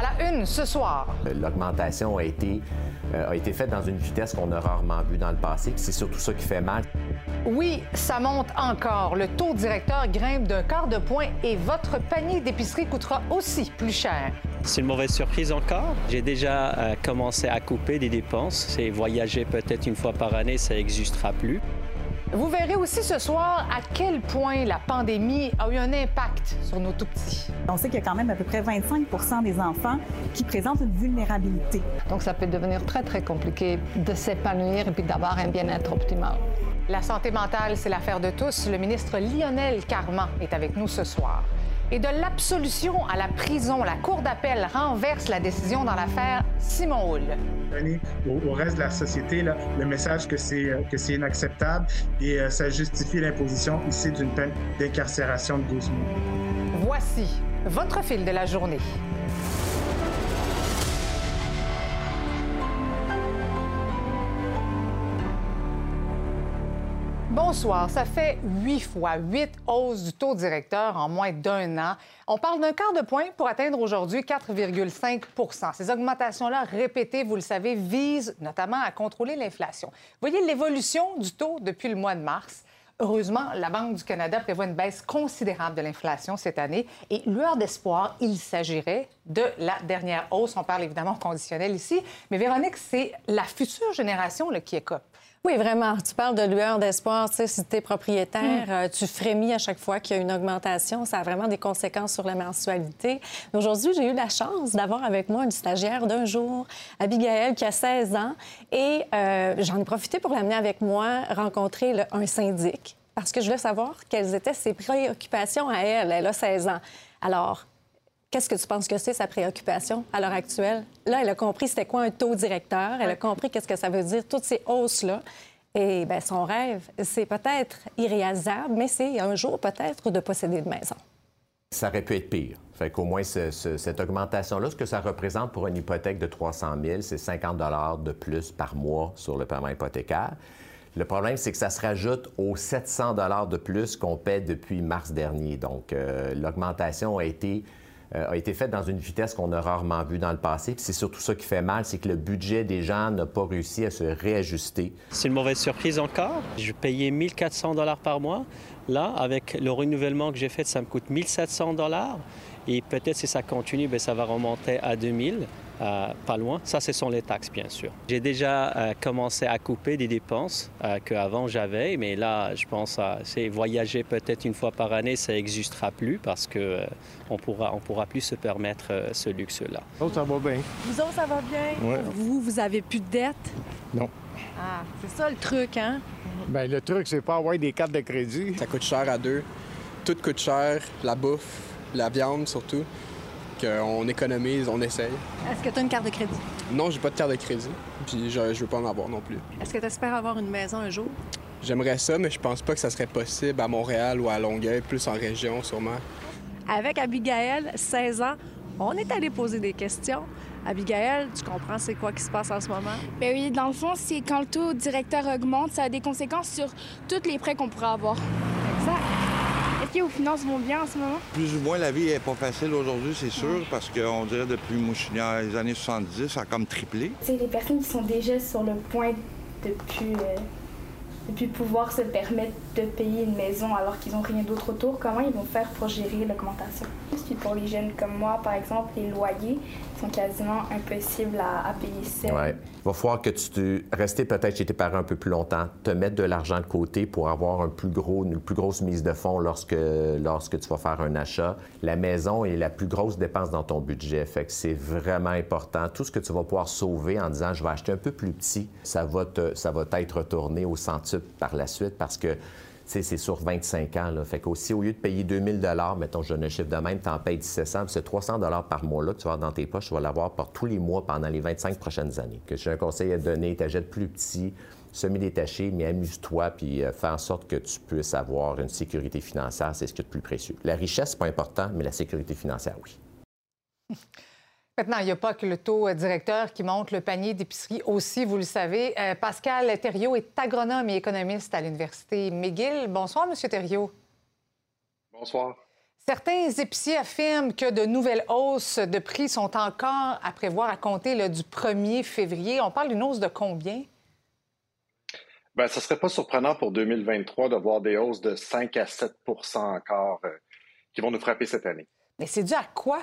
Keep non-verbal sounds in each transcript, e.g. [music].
À la une ce soir. L'augmentation a été, euh, a été faite dans une vitesse qu'on a rarement vue dans le passé, puis c'est surtout ça qui fait mal. Oui, ça monte encore. Le taux directeur grimpe d'un quart de point et votre panier d'épicerie coûtera aussi plus cher. C'est une mauvaise surprise encore. J'ai déjà euh, commencé à couper des dépenses. C'est voyager peut-être une fois par année, ça n'existera plus. Vous verrez aussi ce soir à quel point la pandémie a eu un impact sur nos tout-petits. On sait qu'il y a quand même à peu près 25% des enfants qui présentent une vulnérabilité. Donc ça peut devenir très, très compliqué de s'épanouir et puis d'avoir un bien-être optimal. La santé mentale, c'est l'affaire de tous. Le ministre Lionel Carman est avec nous ce soir. Et de l'absolution à la prison, la Cour d'appel renverse la décision dans l'affaire Simon Hull. Au, au, reste de la société là, le message que c'est que c'est inacceptable et euh, ça justifie l'imposition ici d'une peine d'incarcération de 12 mois. Voici votre fil de la journée. Bonsoir. Ça fait huit fois, huit hausses du taux directeur en moins d'un an. On parle d'un quart de point pour atteindre aujourd'hui 4,5% Ces augmentations-là répétées, vous le savez, visent notamment à contrôler l'inflation. Voyez l'évolution du taux depuis le mois de mars. Heureusement, la Banque du Canada prévoit une baisse considérable de l'inflation cette année. Et lueur d'espoir, il s'agirait de la dernière hausse. On parle évidemment conditionnel ici. Mais Véronique, c'est la future génération là, qui écope. Oui, vraiment. Tu parles de lueur d'espoir. Tu sais, si tu es propriétaire, mm. euh, tu frémis à chaque fois qu'il y a une augmentation. Ça a vraiment des conséquences sur la mensualité. Aujourd'hui, j'ai eu la chance d'avoir avec moi une stagiaire d'un jour, Abigail, qui a 16 ans. Et euh, j'en ai profité pour l'amener avec moi rencontrer un syndic parce que je voulais savoir quelles étaient ses préoccupations à elle. Elle a 16 ans. Alors, Qu'est-ce que tu penses que c'est sa préoccupation à l'heure actuelle? Là, elle a compris c'était quoi un taux directeur, elle a compris qu'est-ce que ça veut dire, toutes ces hausses-là. Et bien, son rêve, c'est peut-être irréalisable, mais c'est un jour peut-être de posséder une maison. Ça aurait pu être pire. Fait qu'au moins, cette augmentation-là, ce que ça représente pour une hypothèque de 300 000, c'est 50 de plus par mois sur le paiement hypothécaire. Le problème, c'est que ça se rajoute aux 700 de plus qu'on paie depuis mars dernier. Donc, euh, l'augmentation a été euh, a été faite dans une vitesse qu'on a rarement vue dans le passé. Puis c'est surtout ça qui fait mal, c'est que le budget des gens n'a pas réussi à se réajuster. C'est une mauvaise surprise encore. Je payais 1400 dollars par mois. Là, avec le renouvellement que j'ai fait, ça me coûte 1700 dollars. Et peut-être si ça continue, bien, ça va remonter à 2000. Euh, pas loin. Ça, ce sont les taxes, bien sûr. J'ai déjà euh, commencé à couper des dépenses euh, qu'avant j'avais, mais là, je pense à c'est voyager peut-être une fois par année, ça n'existera plus parce que on pourra, on pourra plus se permettre ce luxe-là. Oh, ça va bien. Vous autres, ça va bien? Vous, vous avez plus de dettes? Non. Ah, c'est ça le truc, hein? Bien, le truc, c'est pas avoir des cartes de crédit. Ça coûte cher à deux. Tout coûte cher, la bouffe, la viande surtout on économise, on essaye. Est-ce que tu as une carte de crédit? Non, j'ai pas de carte de crédit. Puis je, je veux pas en avoir non plus. Est-ce que tu espères avoir une maison un jour? J'aimerais ça, mais je pense pas que ça serait possible à Montréal ou à Longueuil, plus en région sûrement. Avec Abigail, 16 ans, on est allé poser des questions. Abigail, tu comprends c'est quoi qui se passe en ce moment? Bien oui, dans le fond, c'est quand le taux directeur augmente, ça a des conséquences sur tous les prêts qu'on pourrait avoir. Que vos finances vont bien en ce moment? Plus ou moins, la vie n'est pas facile aujourd'hui, c'est sûr, parce qu'on dirait depuis les années 70, ça a comme triplé. C'est les personnes qui sont déjà sur le point de plus, euh, de plus pouvoir se permettre de payer une maison alors qu'ils n'ont rien d'autre autour, comment ils vont faire pour gérer l'augmentation? Puis pour les jeunes comme moi, par exemple, les loyers sont quasiment impossibles à, payer seuls. Ouais. Il va falloir que tu restes peut-être chez tes parents un peu plus longtemps, te mettre de l'argent de côté pour avoir un plus gros, une plus grosse mise de fonds lorsque, lorsque tu vas faire un achat. La maison est la plus grosse dépense dans ton budget, fait que c'est vraiment important. Tout ce que tu vas pouvoir sauver en disant je vais acheter un peu plus petit, ça va, te, ça va être retourné au centuple par la suite parce que c'est sur 25 ans. Là. Fait qu'aussi, au lieu de payer 2000 mettons, je donne un chiffre de même, tu en payes 1700, c'est 300 par mois là, que tu vas avoir dans tes poches, tu vas l'avoir pour tous les mois pendant les 25 prochaines années. Que j'ai un conseil à te donner, t'achètes plus petit, semi-détaché, mais amuse-toi, puis euh, fais en sorte que tu puisses avoir une sécurité financière, c'est ce qui est le plus précieux. La richesse, c'est pas important, mais la sécurité financière, oui. [laughs] Maintenant, il n'y a pas que le taux directeur qui monte, le panier d'épicerie aussi, vous le savez. Euh, Pascal Thériault est agronome et économiste à l'Université McGill. Bonsoir, M. Thériault. Bonsoir. Certains épiciers affirment que de nouvelles hausses de prix sont encore à prévoir à compter là, du 1er février. On parle d'une hausse de combien? Bien, ce ne serait pas surprenant pour 2023 de voir des hausses de 5 à 7% encore euh, qui vont nous frapper cette année. Mais c'est dû à quoi?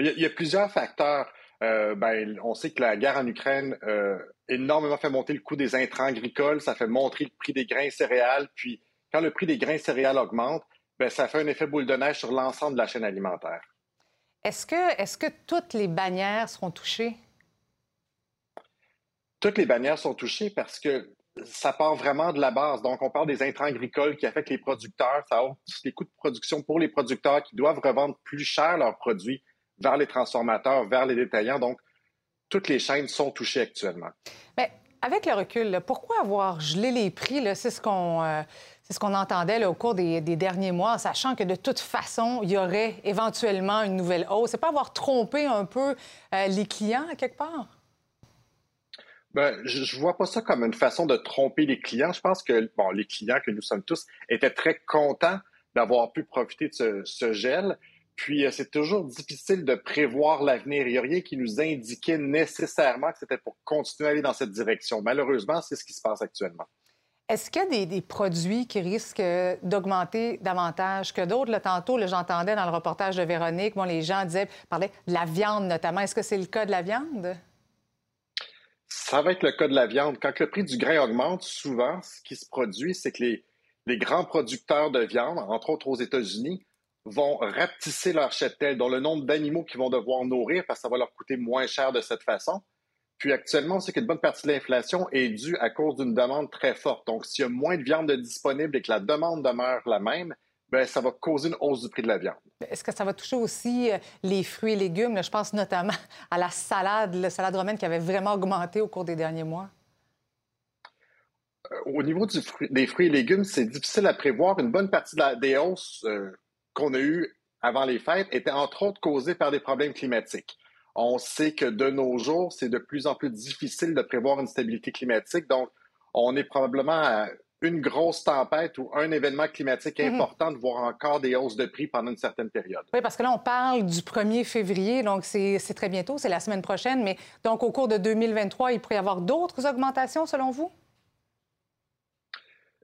Il y a, il y a plusieurs facteurs. Euh, ben, on sait que la guerre en Ukraine a euh, énormément fait monter le coût des intrants agricoles, ça fait monter le prix des grains et céréales, puis quand le prix des grains et céréales augmente, ben, ça fait un effet boule de neige sur l'ensemble de la chaîne alimentaire. Est-ce que, est que toutes les bannières seront touchées? Toutes les bannières sont touchées parce que ça part vraiment de la base. Donc, on parle des intrants agricoles qui affectent les producteurs. Ça hausse les coûts de production pour les producteurs qui doivent revendre plus cher leurs produits vers les transformateurs, vers les détaillants. Donc, toutes les chaînes sont touchées actuellement. Mais avec le recul, pourquoi avoir gelé les prix? C'est ce qu'on euh, ce qu'on entendait au cours des, derniers mois, sachant que de toute façon, il y aurait éventuellement une nouvelle hausse. C'est pas avoir trompé un peu euh, les clients, à quelque part? Ben, je ne vois pas ça comme une façon de tromper les clients. Je pense que bon, les clients que nous sommes tous étaient très contents d'avoir pu profiter de ce gel. Puis euh, c'est toujours difficile de prévoir l'avenir. Il n'y a rien qui nous indiquait nécessairement que c'était pour continuer à aller dans cette direction. Malheureusement, c'est ce qui se passe actuellement. Est-ce qu'il y a des, produits qui risquent d'augmenter davantage que d'autres? tantôt, j'entendais dans le reportage de Véronique, bon, les gens disaient, parlaient de la viande notamment. Est-ce que c'est le cas de la viande? Ça va être le cas de la viande. Quand le prix du grain augmente, souvent, ce qui se produit, c'est que les, les grands producteurs de viande, entre autres aux États-Unis, vont rapetisser leur cheptel, dont le nombre d'animaux qu'ils vont devoir nourrir parce que ça va leur coûter moins cher de cette façon. Puis actuellement, on sait qu'une bonne partie de l'inflation est due à cause d'une demande très forte. Donc, s'il y a moins de viande disponible et que la demande demeure la même, bien, ça va causer une hausse du prix de la viande. Est-ce que ça va toucher aussi euh, les fruits et légumes? je pense notamment à la salade, la salade romaine qui avait vraiment augmenté au cours des derniers mois. Euh, au niveau des fruits et légumes, c'est difficile à prévoir. Une bonne partie des hausses euh, qu'on a eu avant les fêtes était entre autres causée par des problèmes climatiques. On sait que de nos jours, c'est de plus en plus difficile de prévoir une stabilité climatique. Donc, on est probablement à une grosse tempête ou un événement climatique mhm. important de voir encore des hausses de prix pendant une certaine période. Oui, parce que là, on parle du 1er février, donc c'est très bientôt, c'est la semaine prochaine. Mais donc, au cours de 2023, il pourrait y avoir d'autres augmentations selon vous?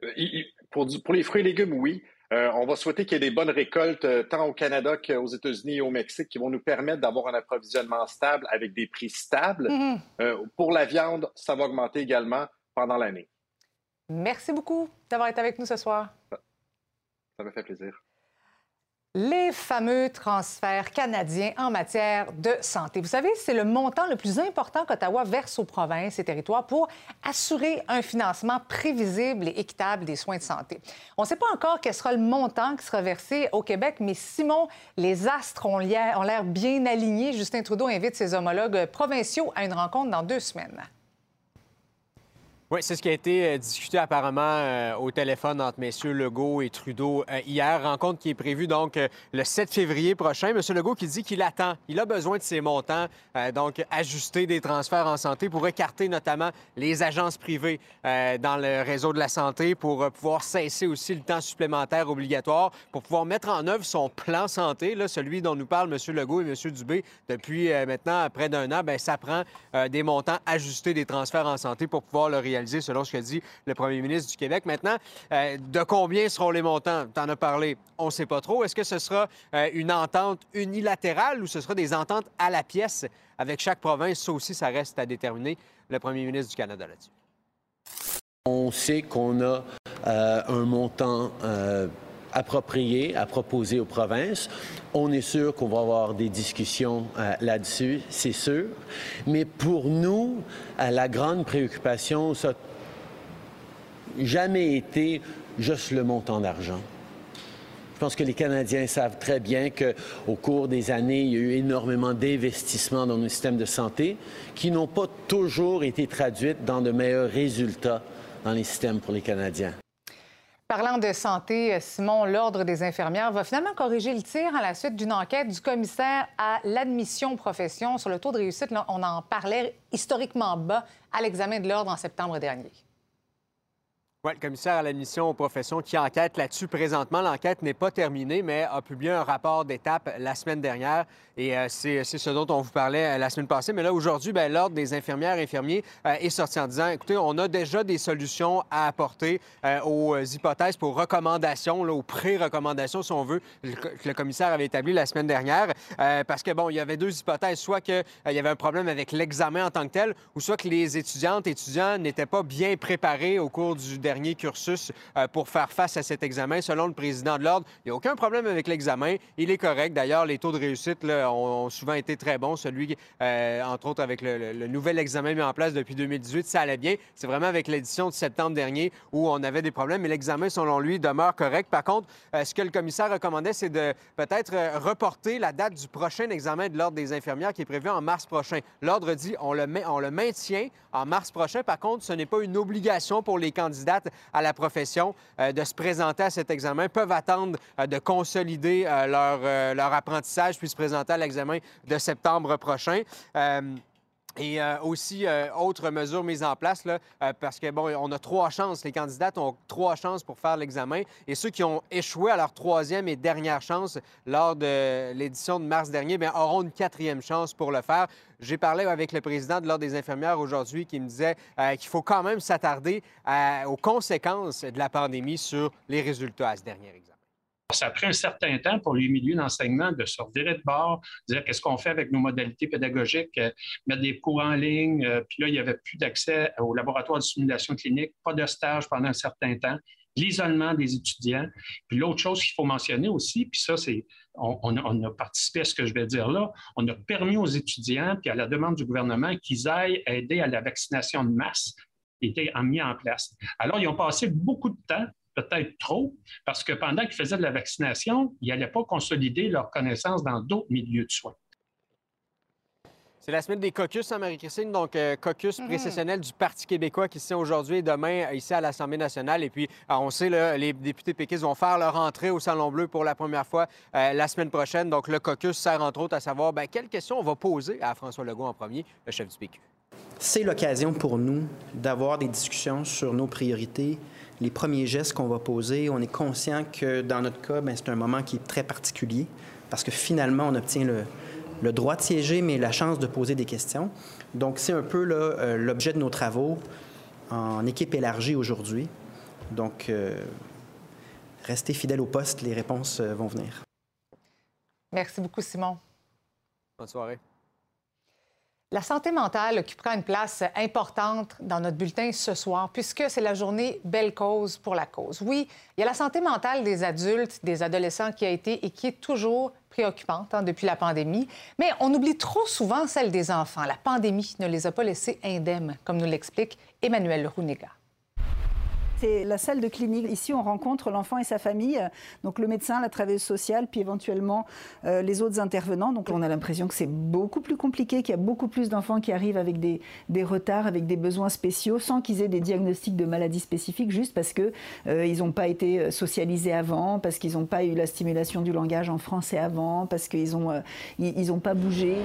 Euh, pour les fruits et légumes, oui. Euh, on va souhaiter qu'il y ait des bonnes récoltes euh, tant au Canada qu'aux États-Unis et au Mexique qui vont nous permettre d'avoir un approvisionnement stable avec des prix stables. Mm-hmm. Euh, pour la viande, ça va augmenter également pendant l'année. Merci beaucoup d'avoir été avec nous ce soir. Ça me fait plaisir les fameux transferts canadiens en matière de santé. Vous savez, c'est le montant le plus important qu'Ottawa verse aux provinces et territoires pour assurer un financement prévisible et équitable des soins de santé. On ne sait pas encore quel sera le montant qui sera versé au Québec, mais Simon, les astres ont l'air bien alignés. Justin Trudeau invite ses homologues provinciaux à une rencontre dans deux semaines. Oui, c'est ce qui a été euh, discuté apparemment euh, au téléphone entre messieurs Legault et Trudeau euh, hier. Rencontre qui est prévue donc le 7 février prochain. Monsieur Legault qui dit qu'il attend, il a besoin de ces montants, donc ajuster des transferts en santé pour écarter notamment les agences privées dans le réseau de la santé, pour pouvoir cesser aussi le temps supplémentaire obligatoire, pour pouvoir mettre en œuvre son plan santé, celui dont nous parlent Monsieur Legault et Monsieur Dubé depuis maintenant près d'un an. Bien, ça prend des montants ajustés des transferts en santé pour pouvoir le réaliser selon ce qu'a dit le premier ministre du Québec. Maintenant, euh, de combien seront les montants? Tu en as parlé. On ne sait pas trop. Est-ce que ce sera euh, une entente unilatérale ou ce sera des ententes à la pièce? Avec chaque province? Ça aussi, ça reste à déterminer. Le premier ministre du Canada là-dessus. On sait qu'on a euh, un montant approprié à proposer aux provinces. On est sûr qu'on va avoir des discussions euh, là-dessus, c'est sûr. Mais pour nous, euh, la grande préoccupation, ça n'a jamais été juste le montant d'argent. Je pense que les Canadiens savent très bien qu'au cours des années, il y a eu énormément d'investissements dans nos systèmes de santé qui n'ont pas toujours été traduits dans de meilleurs résultats dans les systèmes pour les Canadiens. Parlant de santé, Simon, l'Ordre des infirmières va finalement corriger le tir à la suite d'une enquête du commissaire à l'admission profession sur le taux de réussite. on en parlait historiquement bas à l'examen de l'Ordre en septembre dernier. Le commissaire à l'admission aux professions qui enquête là-dessus présentement. L'enquête n'est pas terminée, mais a publié un rapport d'étape la semaine dernière. Et euh, c'est ce dont on vous parlait euh, la semaine passée. Mais là, aujourd'hui, ben, l'Ordre des infirmières et infirmiers euh, est sorti en disant, écoutez, on a déjà des solutions à apporter aux hypothèses, pour recommandations, là, aux pré-recommandations, si on veut, que le commissaire avait établi la semaine dernière. parce que, bon, il y avait deux hypothèses. Soit qu'il y avait un problème avec l'examen en tant que tel, ou soit que les étudiantes et étudiants n'étaient pas bien préparés au cours du dernier cursus euh, pour faire face à cet examen. Selon le président de l'Ordre, il n'y a aucun problème avec l'examen. Il est correct. D'ailleurs, les taux de réussite là, ont, souvent été très bons. Celui, euh, entre autres, avec le, nouvel examen mis en place depuis 2018, ça allait bien. C'est vraiment avec l'édition de septembre dernier où on avait des problèmes, mais l'examen, selon lui, demeure correct. Par contre, euh, ce que le commissaire recommandait, c'est de peut-être reporter la date du prochain examen de l'Ordre des infirmières qui est prévu en mars prochain. L'Ordre dit on le, on le maintient en mars prochain. Par contre, ce n'est pas une obligation pour les candidates à la profession euh, de se présenter à cet examen, peuvent attendre euh, de consolider euh, leur, leur apprentissage puis se présenter à l'examen de septembre prochain. Et aussi, autre mesure mise en place, là, parce que, bon, on a trois chances. Les candidates ont trois chances pour faire l'examen. Et ceux qui ont échoué à leur troisième et dernière chance lors de l'édition de mars dernier bien, auront une quatrième chance pour le faire. J'ai parlé avec le président de l'Ordre des infirmières aujourd'hui qui me disait euh, qu'il faut quand même s'attarder euh, aux conséquences de la pandémie sur les résultats à ce dernier examen. Ça a pris un certain temps pour les milieux d'enseignement de se revirer de bord, dire qu'est-ce qu'on fait avec nos modalités pédagogiques, euh, mettre des cours en ligne. puis là, il n'y avait plus d'accès au laboratoire de simulation clinique, pas de stage pendant un certain temps l'isolement des étudiants. Puis l'autre chose qu'il faut mentionner aussi, puis ça, c'est, on, a participé à ce que je vais dire là, on a permis aux étudiants, puis à la demande du gouvernement, qu'ils aillent aider à la vaccination de masse, qui était mis en place. Alors, ils ont passé beaucoup de temps peut-être trop, parce que pendant qu'ils faisaient de la vaccination, ils n'allaient pas consolider leurs connaissances dans d'autres milieux de soins. C'est la semaine des caucus, hein, Marie-Christine. Donc, euh, caucus mm-hmm. précessionnel du Parti québécois qui se tient aujourd'hui et demain euh, ici à l'Assemblée nationale. Et puis, euh, on sait, là, les députés péquistes vont faire leur entrée au Salon Bleu pour la première fois la semaine prochaine. Donc, le caucus sert entre autres à savoir bien, quelles questions on va poser à François Legault en premier, le chef du PQ. C'est l'occasion pour nous d'avoir des discussions sur nos priorités, les premiers gestes qu'on va poser. On est conscient que dans notre cas, ben, c'est un moment qui est très particulier parce que finalement, on obtient le, le droit de siéger, mais la chance de poser des questions. Donc, c'est un peu euh, l'objet de nos travaux en équipe élargie aujourd'hui. Donc, euh, restez fidèles au poste, les réponses euh, vont venir. Merci beaucoup, Simon. Bonne soirée. La santé mentale occupera une place importante dans notre bulletin ce soir, puisque c'est la journée Belle cause pour la cause. Oui, il y a la santé mentale des adultes, des adolescents qui a été et qui est toujours préoccupante hein, depuis la pandémie, mais on oublie trop souvent celle des enfants. La pandémie ne les a pas laissés indemnes, comme nous l'explique Emmanuel Runiga. C'est la salle de clinique. Ici, on rencontre l'enfant et sa famille, donc le médecin, la travailleuse sociale, puis éventuellement euh, les autres intervenants. Donc on a l'impression que c'est beaucoup plus compliqué, qu'il y a beaucoup plus d'enfants qui arrivent avec des, retards, avec des besoins spéciaux, sans qu'ils aient des diagnostics de maladies spécifiques, juste parce qu'ils euh, n'ont pas été euh, socialisés avant, parce qu'ils n'ont pas eu la stimulation du langage en français avant, parce qu'ils n'ont ils, pas bougé.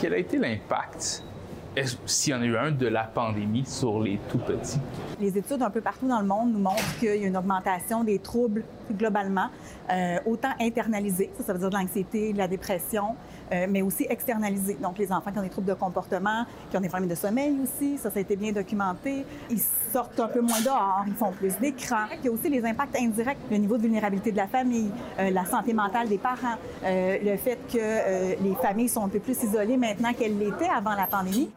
Quel a été l'impact s'il y en a eu un de la pandémie sur les tout petits? Les études un peu partout dans le monde nous montrent qu'il y a une augmentation des troubles globalement, euh, autant internalisés, ça, ça veut dire de l'anxiété, de la dépression, euh, mais aussi externalisés. Donc, les enfants qui ont des troubles de comportement, qui ont des problèmes de sommeil aussi, ça, ça a été bien documenté. Ils sortent un peu moins dehors, ils font plus d'écran. Il y a aussi les impacts indirects, le niveau de vulnérabilité de la famille, euh, la santé mentale des parents, le fait que les familles sont un peu plus isolées maintenant qu'elles l'étaient avant la pandémie.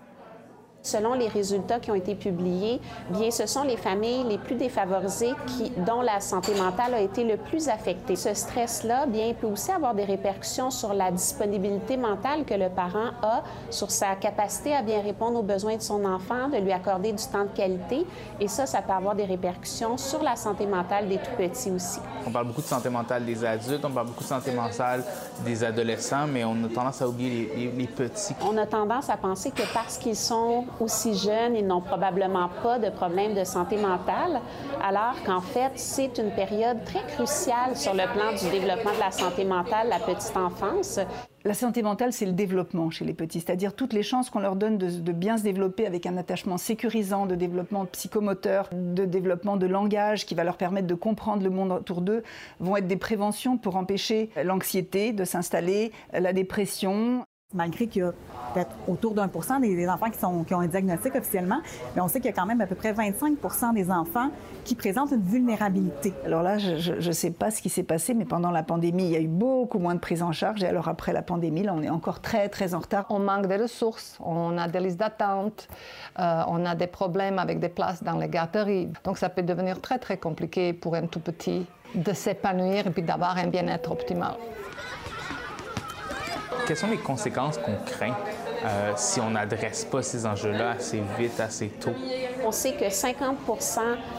Selon les résultats qui ont été publiés, bien, ce sont les familles les plus défavorisées qui, dont la santé mentale a été le plus affectée. Ce stress-là, bien, peut aussi avoir des répercussions sur la disponibilité mentale que le parent a, sur sa capacité à bien répondre aux besoins de son enfant, de lui accorder du temps de qualité. Et ça, ça peut avoir des répercussions sur la santé mentale des tout-petits aussi. On parle beaucoup de santé mentale des adultes, on parle beaucoup de santé mentale des adolescents, mais on a tendance à oublier les, les petits. On a tendance à penser que parce qu'ils sont aussi jeunes, ils n'ont probablement pas de problème de santé mentale, alors qu'en fait, c'est une période très cruciale sur le plan du développement de la santé mentale, la petite enfance. La santé mentale, c'est le développement chez les petits, c'est-à-dire toutes les chances qu'on leur donne de, de, bien se développer avec un attachement sécurisant, de développement psychomoteur, de développement de langage qui va leur permettre de comprendre le monde autour d'eux, vont être des préventions pour empêcher l'anxiété de s'installer, la dépression. Malgré qu'il y a peut-être autour d'un pour cent des, enfants qui, sont, qui ont un diagnostic officiellement, mais on sait qu'il y a quand même à peu près 25 des enfants qui présentent une vulnérabilité. Alors là, je ne sais pas ce qui s'est passé, mais pendant la pandémie, il y a eu beaucoup moins de prise en charge. Et alors après la pandémie, là, on est encore très, très en retard. On manque de ressources, on a des listes d'attente, euh, on a des problèmes avec des places dans les garderies. Donc ça peut devenir très, très compliqué pour un tout petit de s'épanouir et puis d'avoir un bien-être optimal. Quelles sont les conséquences qu'on craint euh, si on n'adresse pas ces enjeux-là assez vite, assez tôt? On sait que 50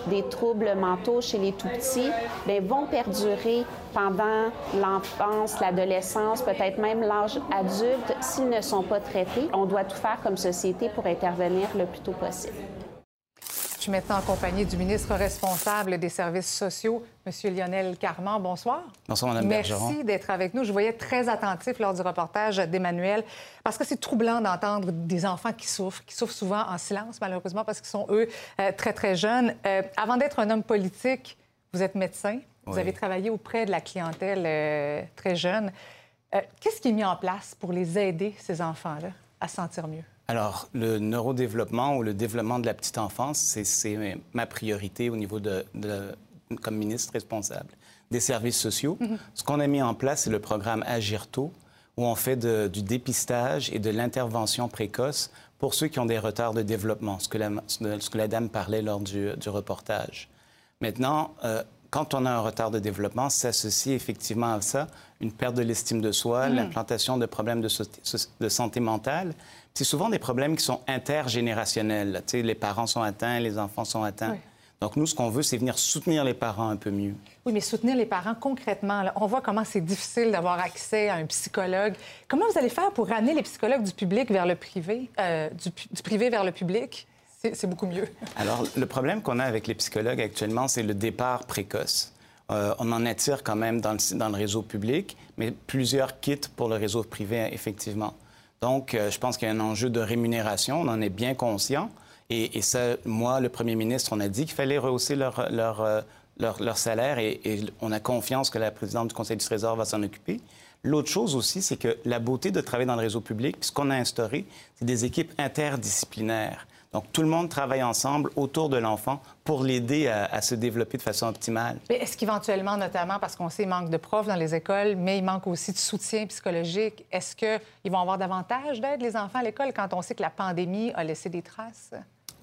des troubles mentaux chez les tout-petits bien, vont perdurer pendant l'enfance, l'adolescence, peut-être même l'âge adulte s'ils ne sont pas traités. On doit tout faire comme société pour intervenir le plus tôt possible. Je suis maintenant en compagnie du ministre responsable des services sociaux, M. Lionel Carman. Bonsoir. Bonsoir, Mme Merci d'être avec nous. Je voyais très attentif lors du reportage d'Emmanuel, parce que c'est troublant d'entendre des enfants qui souffrent, qui souffrent souvent en silence, malheureusement, parce qu'ils sont, eux, euh, très, très jeunes. Euh, avant d'être un homme politique, vous êtes médecin. Vous avez travaillé auprès de la clientèle euh, très jeune. Qu'est-ce qui est mis en place pour les aider, ces enfants-là, à se sentir mieux? Alors, le neurodéveloppement ou le développement de la petite enfance, c'est ma priorité au niveau de, comme ministre responsable des services sociaux. Mm-hmm. Ce qu'on a mis en place, c'est le programme Agir tôt, où on fait du dépistage et de l'intervention précoce pour ceux qui ont des retards de développement, ce que la, ce que la dame parlait lors du, reportage. Maintenant, euh, quand on a un retard de développement, s'associe effectivement à ça une perte de l'estime de soi, l'implantation de problèmes de, de santé mentale c'est souvent des problèmes qui sont intergénérationnels. Tu sais, les parents sont atteints, les enfants sont atteints. Donc, nous, ce qu'on veut, c'est venir soutenir les parents un peu mieux. Oui, mais soutenir les parents concrètement. on voit comment c'est difficile d'avoir accès à un psychologue. Comment vous allez faire pour ramener les psychologues du public vers le privé, euh, du, privé vers le public? C'est beaucoup mieux. Alors, le problème qu'on a avec les psychologues actuellement, c'est le départ précoce. Euh, on en attire quand même dans le, réseau public, mais plusieurs quittent pour le réseau privé, effectivement. Donc, euh, je pense qu'il y a un enjeu de rémunération. On en est bien conscient. Et, ça, moi, le premier ministre, on a dit qu'il fallait rehausser leur, euh, salaire et, on a confiance que la présidente du Conseil du Trésor va s'en occuper. L'autre chose aussi, c'est que la beauté de travailler dans le réseau public, ce qu'on a instauré, c'est des équipes interdisciplinaires. Donc, tout le monde travaille ensemble autour de l'enfant pour l'aider à, se développer de façon optimale. Mais est-ce qu'éventuellement, notamment parce qu'on sait qu'il manque de profs dans les écoles, mais il manque aussi de soutien psychologique, est-ce qu'ils vont avoir davantage d'aide, les enfants, à l'école, quand on sait que la pandémie a laissé des traces?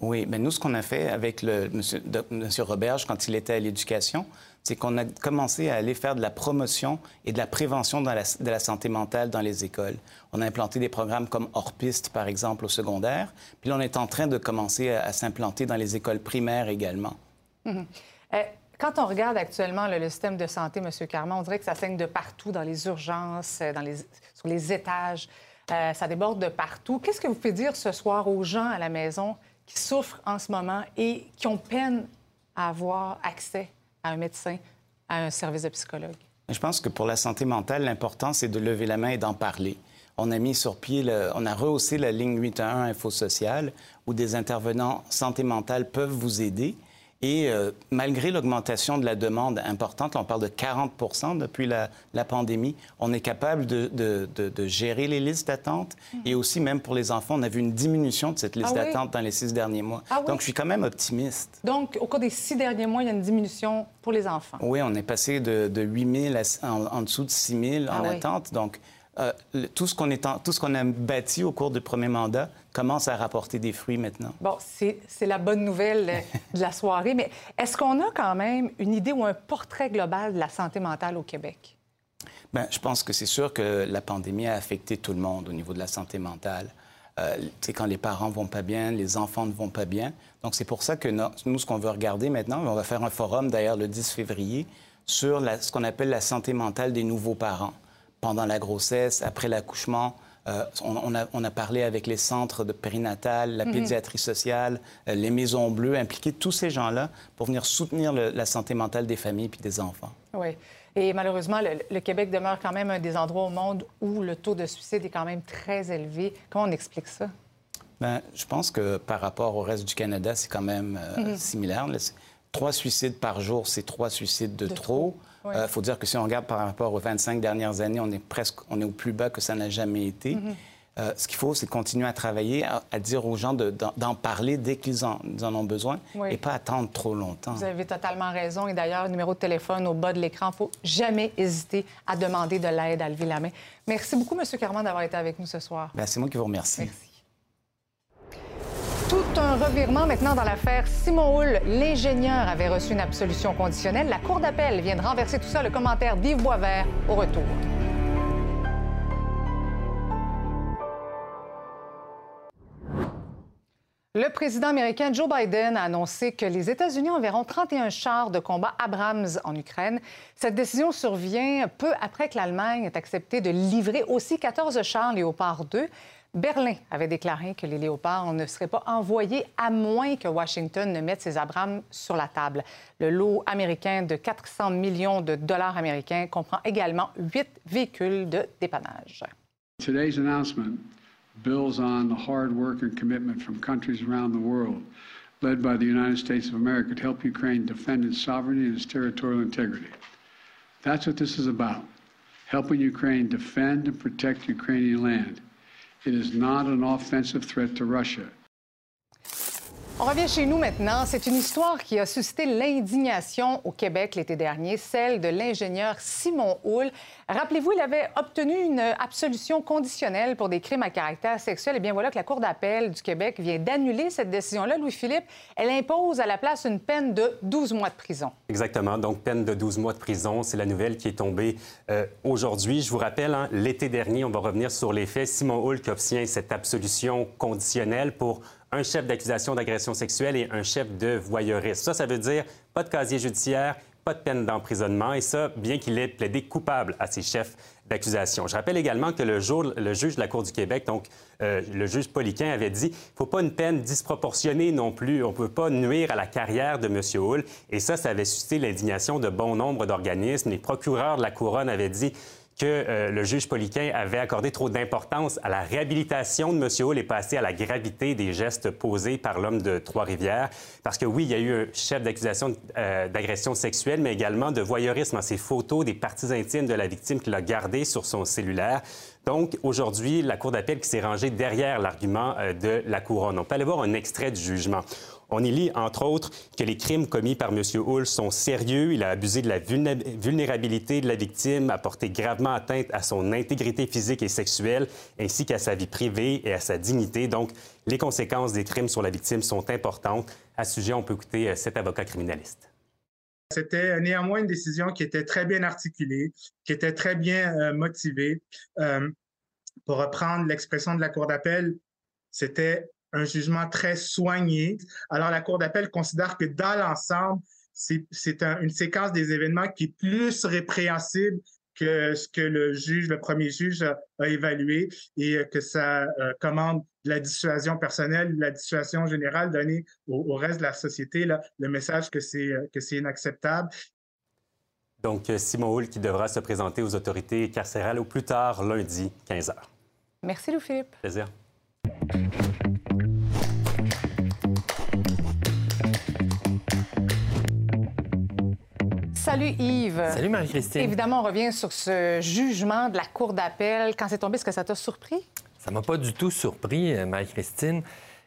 Oui, bien nous, ce qu'on a fait avec le monsieur, monsieur Roberge quand il était à l'éducation, c'est qu'on a commencé à aller faire de la promotion et de la prévention de la santé mentale dans les écoles. On a implanté des programmes comme Hors-Piste, par exemple, au secondaire. Puis là, on est en train de commencer à, s'implanter dans les écoles primaires également. Mhm. Euh, quand on regarde actuellement le, système de santé, M. Carman, on dirait que ça saigne de partout, dans les urgences, dans les, sur les étages. Euh, ça déborde de partout. Qu'est-ce que vous pouvez dire ce soir aux gens à la maison qui souffrent en ce moment et qui ont peine à avoir accès à un médecin, à un service de psychologue? Je pense que pour la santé mentale, l'important, c'est de lever la main et d'en parler. On a mis sur pied, on a rehaussé la ligne 811 Info Social, où des intervenants santé mentale peuvent vous aider. Et euh, malgré l'augmentation de la demande importante, on parle de 40% depuis la, pandémie, on est capable de, gérer les listes d'attente. Mhm. Et aussi, même pour les enfants, on a vu une diminution de cette liste ah d'attente dans les six derniers mois. Ah Donc, je suis quand même optimiste. Donc, au cours des six derniers mois, il y a une diminution pour les enfants? Oui, on est passé de, 8 000 en, en, dessous de 6 000 en ah attente. Donc, euh, tout ce qu'on a bâti au cours du premier mandat commence à rapporter des fruits maintenant. Bon, c'est la bonne nouvelle euh, de la soirée, mais est-ce qu'on a quand même une idée ou un portrait global de la santé mentale au Québec? Bien, je pense que c'est sûr que la pandémie a affecté tout le monde au niveau de la santé mentale. Euh, c'est quand les parents vont pas bien, les enfants ne vont pas bien. Donc, c'est pour ça que nous, ce qu'on veut regarder maintenant, on va faire un forum d'ailleurs le 10 février sur ce qu'on appelle la santé mentale des nouveaux parents pendant la grossesse, après l'accouchement, Euh, on, a, on, a, parlé avec les centres de périnatal, la Mhm. pédiatrie sociale, euh, les maisons bleues, impliquer tous ces gens-là pour venir soutenir le- la santé mentale des familles puis des enfants. Oui. Et malheureusement, le, le Québec demeure quand même un des endroits au monde où le taux de suicide est quand même très élevé. Comment on explique ça? Ben, je pense que par rapport au reste du Canada, c'est quand même euh, Mhm. similaire. Trois suicides par jour, c'est trois suicides de, De trop. trop, Il ouais. faut dire que si on regarde par rapport aux 25 dernières années, on est presque on est au plus bas que ça n'a jamais été. Mhm. Euh, ce qu'il faut, c'est continuer à travailler, à, à dire aux gens de- d'en parler dès qu'ils en, ont besoin Oui. et pas attendre trop longtemps. Vous avez totalement raison. Et d'ailleurs, numéro de téléphone au bas de l'écran, il ne faut jamais hésiter à demander de l'aide, à lever la main. Merci beaucoup, M. Carman, d'avoir été avec nous ce soir. Ben, c'est moi qui vous remercie. Tout un revirement maintenant dans l'affaire Simon Hull. L'ingénieur avait reçu une absolution conditionnelle. La Cour d'appel vient de renverser tout ça. Le commentaire d'Yves Boisvert au retour. Le président américain Joe Biden a annoncé que les États-Unis enverront 31 chars de combat Abrams en Ukraine. Cette décision survient peu après que l'Allemagne ait accepté de livrer aussi 14 chars Léopard 2. Berlin avait déclaré que les Léopards ne seraient pas envoyés à moins que Washington ne mette ses Abrams sur la table. Le lot américain de 400 millions de dollars américains comprend également huit véhicules de dépannage. Today's announcement builds on the hard work and commitment from countries around the world, led by the United States of America, to help Ukraine defend its sovereignty and its territorial integrity. That's what this is about helping Ukraine defend and protect Ukrainian land. It is not an offensive threat to Russia. On revient chez nous maintenant. C'est une histoire qui a suscité l'indignation au Québec l'été dernier, celle de l'ingénieur Simon Houle. Rappelez-vous, il avait obtenu une absolution conditionnelle pour des crimes à caractère sexuel. Et bien voilà que la Cour d'appel du Québec vient d'annuler cette décision-là. Louis-Philippe, elle impose à la place une peine de 12 mois de prison. Exactement. Donc, peine de 12 mois de prison. C'est la nouvelle qui est tombée euh, aujourd'hui. Je vous rappelle, hein, l'été dernier, on va revenir sur les faits. Simon Hull qui obtient cette absolution conditionnelle pour un chef d'accusation d'agression sexuelle et un chef de voyeurisme. Ça, ça veut dire pas de casier judiciaire, pas de peine d'emprisonnement, et ça, bien qu'il ait plaidé coupable à ses chefs d'accusation. Je rappelle également que le, jour, le juge de la Cour du Québec, donc euh, le juge Poliquin, avait dit qu'il ne faut pas une peine disproportionnée non plus. On ne peut pas nuire à la carrière de M. Hull. Et ça, ça avait suscité l'indignation de bon nombre d'organismes. Les procureurs de la Couronne avaient dit que euh, le juge Poliquin avait accordé trop d'importance à la réhabilitation de M. Hull et pas assez à la gravité des gestes posés par l'homme de Trois-Rivières. Parce que oui, il y a eu un chef d'accusation euh, d'agression sexuelle, mais également de voyeurisme en ces photos des parties intimes de la victime qu'il a gardées sur son cellulaire. Donc, aujourd'hui, la Cour d'appel qui s'est rangée derrière l'argument euh, de la Couronne. On peut aller voir un extrait du jugement. On y lit, entre autres, que les crimes commis par M. Hull sont sérieux. Il a abusé de la vulnérabilité de la victime, a porté gravement atteinte à son intégrité physique et sexuelle, ainsi qu'à sa vie privée et à sa dignité. Donc, les conséquences des crimes sur la victime sont importantes. À ce sujet, on peut écouter euh, cet avocat criminaliste. C'était néanmoins une décision qui était très bien articulée, qui était très bien euh, motivée. Euh, pour reprendre l'expression de la Cour d'appel, c'était un jugement très soigné. Alors, la Cour d'appel considère que dans l'ensemble, c'est un, une séquence des événements qui est plus répréhensible que ce que le juge, le premier juge, a, a évalué et que ça euh, commande de la dissuasion personnelle, de la dissuasion générale donnée au, au reste de la société, là, le message que c'est que c'est inacceptable. Donc, Simon Hull qui devra se présenter aux autorités carcérales au plus tard lundi, 15 h. Merci, Louis-Philippe. Plaisir. Salut Yves. Salut Marie-Christine. Évidemment, on revient sur ce jugement de la Cour d'appel. Quand c'est tombé, est-ce que ça t'a surpris? Ça m'a pas du tout surpris, euh, Marie-Christine.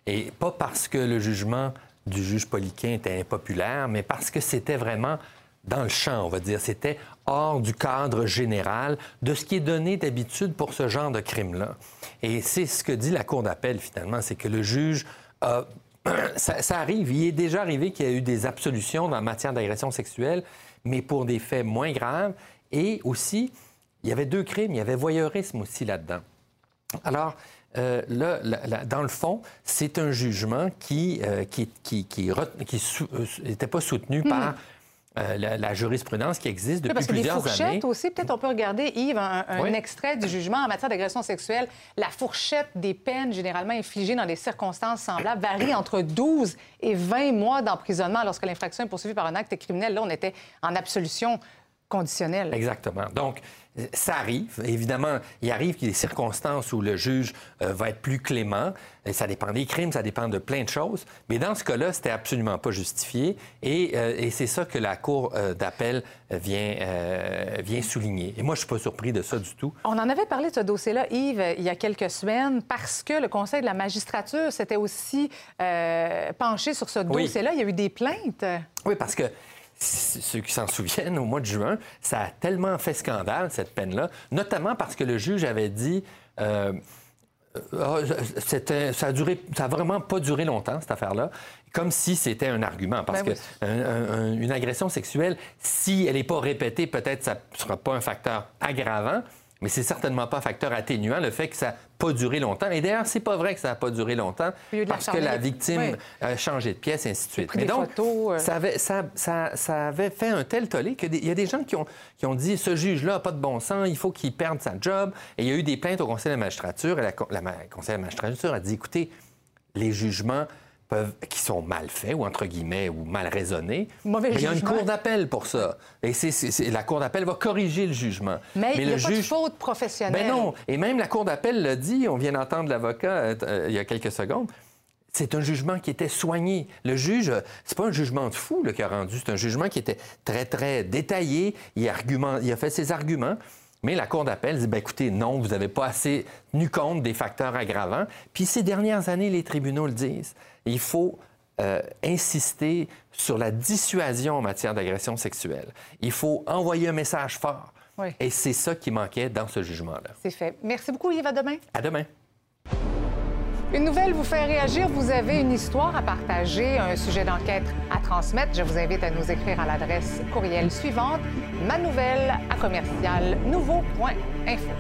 Et pas parce que le jugement du juge Poliquin était impopulaire, mais parce que c'était vraiment dans le champ, on va dire. C'était hors du cadre général de ce qui est donné d'habitude pour ce genre de crime-là. Et c'est ce que dit la Cour d'appel, finalement, c'est que le juge a [clears throat] ça, ça, arrive. Il est déjà arrivé qu'il y a eu des absolutions en matière d'agression sexuelle, mais pour des faits moins graves. Et aussi, il y avait deux crimes. Il y avait voyeurisme aussi là-dedans. Alors, euh, là, là, là, dans le fond, c'est un jugement qui n'était qui, qui, qui, qui, qui sou, euh, pas soutenu mmh. par euh, la, jurisprudence qui existe depuis parce que plusieurs les fourchettes années. aussi, peut-être on peut regarder, Yves, un, un Oui. extrait du jugement en matière d'agression sexuelle. La fourchette des peines généralement infligées dans des circonstances semblables varie entre 12 et 20 mois d'emprisonnement lorsque l'infraction est poursuivie par un acte criminel. Là, on était en absolution conditionnelle. Exactement. Donc, ça arrive. Évidemment, il arrive qu'il y ait des circonstances où le juge euh, va être plus clément. Et ça dépend des crimes, ça dépend de plein de choses. Mais dans ce cas-là, c'était absolument pas justifié. Et, euh, et c'est ça que la Cour euh, d'appel vient, vient souligner. Et moi, je suis pas surpris de ça du tout. On en avait parlé de ce dossier-là, Yves, il y a quelques semaines, parce que le Conseil de la magistrature s'était aussi penché sur ce Oui. dossier-là. Il y a eu des plaintes. Oui, parce que ceux qui s'en souviennent, au mois de juin, ça a tellement fait scandale, cette peine-là, notamment parce que le juge avait dit. euh, euh, c'était- ça a duré, ça a vraiment pas duré longtemps, cette affaire-là, comme si c'était un argument. Parce Ben que oui. un- un- une agression sexuelle, si elle n'est pas répétée, peut-être ça ne sera pas un facteur aggravant, mais c'est certainement pas un facteur atténuant, le fait que ça n'a pas duré longtemps. Et d'ailleurs, c'est pas vrai que ça n'a pas duré longtemps, parce que la victime Oui. a changé de pièce, et ainsi de suite. Mais donc, photos, euh. ça avait, ça, ça- ça avait fait un tel tollé qu'il y a des gens qui ont, qui ont dit ce juge-là n'a pas de bon sens, il faut qu'il perde sa job. Et il y a eu des plaintes au Conseil de la magistrature. Et la, la ma- le Conseil de la magistrature a dit écoutez, les jugements peuvent, qui sont mal faits, ou entre guillemets, ou mal raisonnés, Mauvais mais il y a une cour d'appel pour ça. Et la cour d'appel va corriger le jugement. Mais, il n'y le a pas de faute professionnelle. ben non. Et même la Cour d'appel l'a dit, on vient d'entendre l'avocat euh, euh, il y a quelques secondes. C'est un jugement qui était soigné. Le juge, c'est pas un jugement de fou là, qu'il a rendu, c'est un jugement qui était très, très détaillé. Il, argument, il a fait ses arguments. Mais la Cour d'appel dit, ben, écoutez, non, vous n'avez pas assez tenu compte des facteurs aggravants. Puis ces dernières années, les tribunaux le disent. Il faut euh, insister sur la dissuasion en matière d'agression sexuelle. Il faut envoyer un message fort. Oui. Et c'est ça qui manquait dans ce jugement-là. C'est fait. Merci beaucoup, Yves. À demain. À demain. Une nouvelle vous fait réagir. Vous avez une histoire à partager, un sujet d'enquête à transmettre. Je vous invite à nous écrire à l'adresse courriel suivante ma nouvelle à commercial nouveau.info.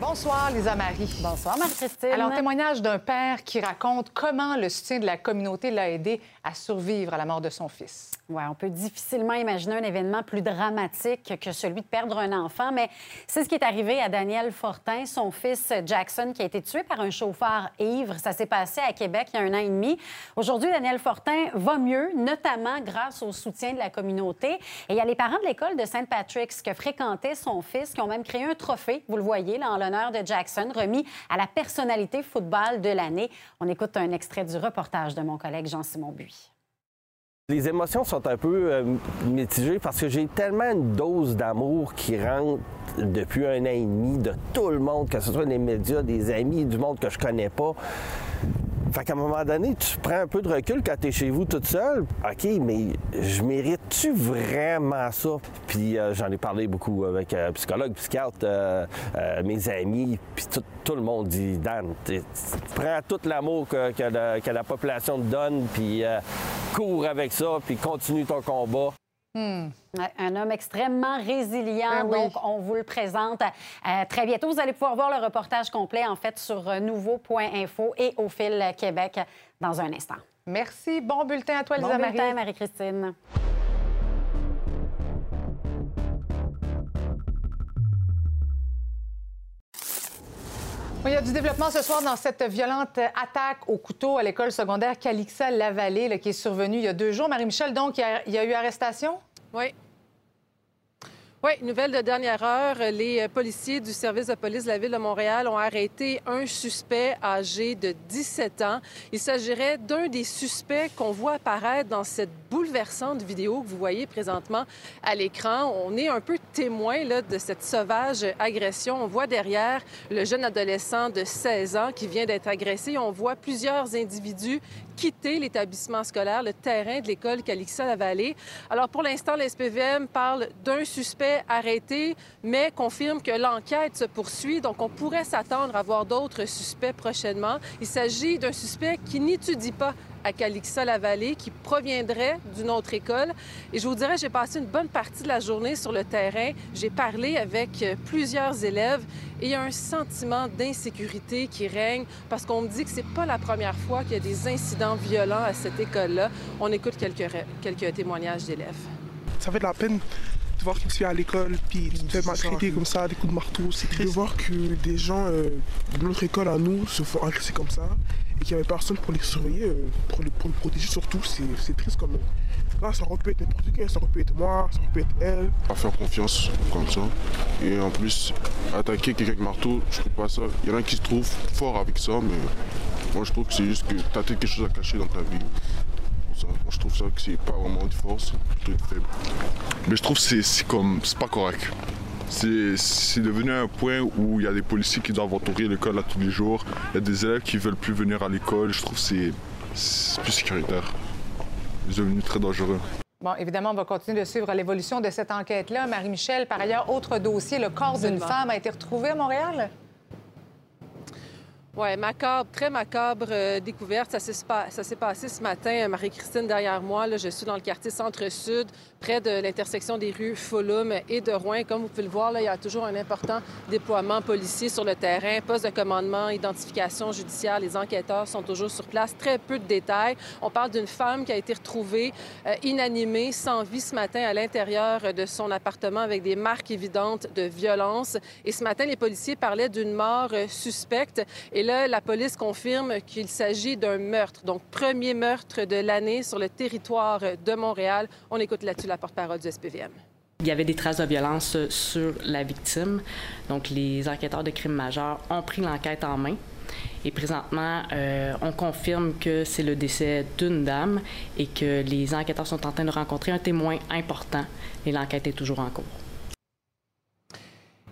Bonsoir, Lisa Marie. Bonsoir, Marie-Christine. Alors, témoignage d'un père qui raconte comment le soutien de la communauté l'a aidé à survivre à la mort de son fils. Oui, on peut difficilement imaginer un événement plus dramatique que celui de perdre un enfant, mais c'est ce qui est arrivé à Daniel Fortin, son fils Jackson, qui a été tué par un chauffeur ivre. Ça s'est passé à Québec il y a un an et demi. Aujourd'hui, Daniel Fortin va mieux, notamment grâce au soutien de la communauté. Et il y a les parents de l'école de St. Patrick's que fréquentait son fils, qui ont même créé un trophée, vous le voyez, là, en l'honneur de Jackson, remis à la personnalité football de l'année. On écoute un extrait du reportage de mon collègue Jean-Simon Buis. Les émotions sont un peu euh, mitigées parce que j'ai tellement une dose d'amour qui rentre depuis un an et demi de tout le monde, que ce soit des médias, des amis, du monde que je connais pas. Fait qu'à un moment donné, tu prends un peu de recul quand tu es chez vous toute seule. OK, mais je mérite-tu vraiment ça? Puis euh, j'en ai parlé beaucoup avec euh, psychologue, psychiatre, euh, euh, mes amis, puis tout, le monde dit Dan, tu prends tout l'amour que, que la, population te donne, puis cours avec ça, puis continue ton combat. Ouais, Un homme extrêmement résilient. Ben oui. Donc, on vous le présente euh, très bientôt. Vous allez pouvoir voir le reportage complet, en fait, sur euh, nouveau.info et au fil Québec dans un instant. Merci. Bon bulletin à toi, Bon Lisa bulletin, Marie. Marie-Christine. Il y a du développement ce soir dans cette violente attaque au couteau à l'école secondaire Calixa Lavallée là, qui est survenue il y a deux jours. Marie-Michel, donc, il y, a, il y a eu arrestation? Oui. Oui, nouvelle de dernière heure. Les policiers du service de police de la Ville de Montréal ont arrêté un suspect âgé de 17 ans. Il s'agirait d'un des suspects qu'on voit apparaître dans cette bouleversante vidéo que vous voyez présentement à l'écran. On est un peu témoin là, de cette sauvage agression. On voit derrière le jeune adolescent de 16 ans qui vient d'être agressé. On voit plusieurs individus quitter l'établissement scolaire, le terrain de l'école Calixa-la-Vallée. Alors, pour l'instant, l'SPVM parle d'un suspect arrêté, mais confirme que l'enquête se poursuit. Donc, on pourrait s'attendre à voir d'autres suspects prochainement. Il s'agit d'un suspect qui n'étudie pas à Calixa-la-Vallée qui proviendrait d'une autre école. Et je vous dirais, j'ai passé une bonne partie de la journée sur le terrain. J'ai parlé avec euh, plusieurs élèves et il y a un sentiment d'insécurité qui règne parce qu'on me dit que c'est pas la première fois qu'il y a des incidents violents à cette école-là. On écoute quelques, quelques témoignages d'élèves. Ça fait de la peine de voir que tu es à l'école puis tu te fais maltraiter comme ça, des coups de marteau. C'est triste de voir que des gens euh, de notre école à nous se font agresser comme ça qu'il n'y avait personne pour les surveiller, euh, pour, les, pour protéger surtout. C'est triste comme Là, ça aurait pu être n'importe ça aurait pu être moi, ça aurait pu être elle. Pas faire confiance comme ça. Et en plus, attaquer quelqu'un avec marteau, je trouve pas ça. Il y en a qui se trouvent forts avec ça, mais moi je trouve que c'est juste que tu as quelque chose à cacher dans ta vie. Moi, je trouve ça que c'est pas vraiment une force, plutôt faible. Mais je trouve que c'est comme. c'est pas correct. C'est devenu un point où il y a des policiers qui doivent entourer l'école là tous les jours. Il y a des élèves qui veulent plus venir à l'école. Je trouve que c'est plus sécuritaire. C'est devenu très dangereux. Bon, évidemment, on va continuer de suivre l'évolution de cette enquête-là. Marie-Michel, par ailleurs, autre dossier, le corps d'une femme a été retrouvé à Montréal? Oui, macabre, très macabre euh, découverte. Ça s'est passé ce matin. Marie-Christine, derrière moi, là, je suis dans le quartier Centre-Sud, près de l'intersection des rues Follum et de Rouen. Comme vous pouvez le voir, là, il y a toujours un important déploiement policier sur le terrain, poste de commandement, identification judiciaire. Les enquêteurs sont toujours sur place. Très peu de détails. On parle d'une femme qui a été retrouvée euh, inanimée, sans vie ce matin à l'intérieur de son appartement avec des marques évidentes de violence. Et ce matin, les policiers parlaient d'une mort euh, suspecte. La police confirme qu'il s'agit d'un meurtre, donc premier meurtre de l'année sur le territoire de Montréal. On écoute là-dessus la porte-parole du SPVM. Il y avait des traces de violence sur la victime. Donc, les enquêteurs de crimes majeurs ont pris l'enquête en main. Et présentement, euh, on confirme que c'est le décès d'une dame et que les enquêteurs sont en train de rencontrer un témoin important et l'enquête est toujours en cours.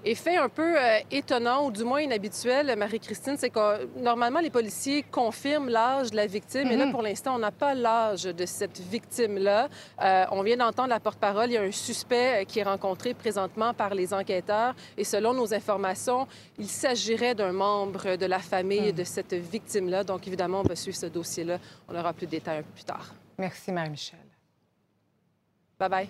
Et fait un peu euh, étonnant ou du moins inhabituel, Marie-Christine, c'est que normalement les policiers confirment l'âge de la victime, et là mhm. pour l'instant on n'a pas l'âge de cette victime-là. Euh, on vient d'entendre la porte-parole, il y a un suspect euh, qui est rencontré présentement par les enquêteurs, et selon nos informations, il s'agirait d'un membre de la famille mhm. de cette victime-là. Donc évidemment, on va suivre ce dossier-là. On aura plus de détails un peu plus tard. Merci Marie-Michel. Bye bye.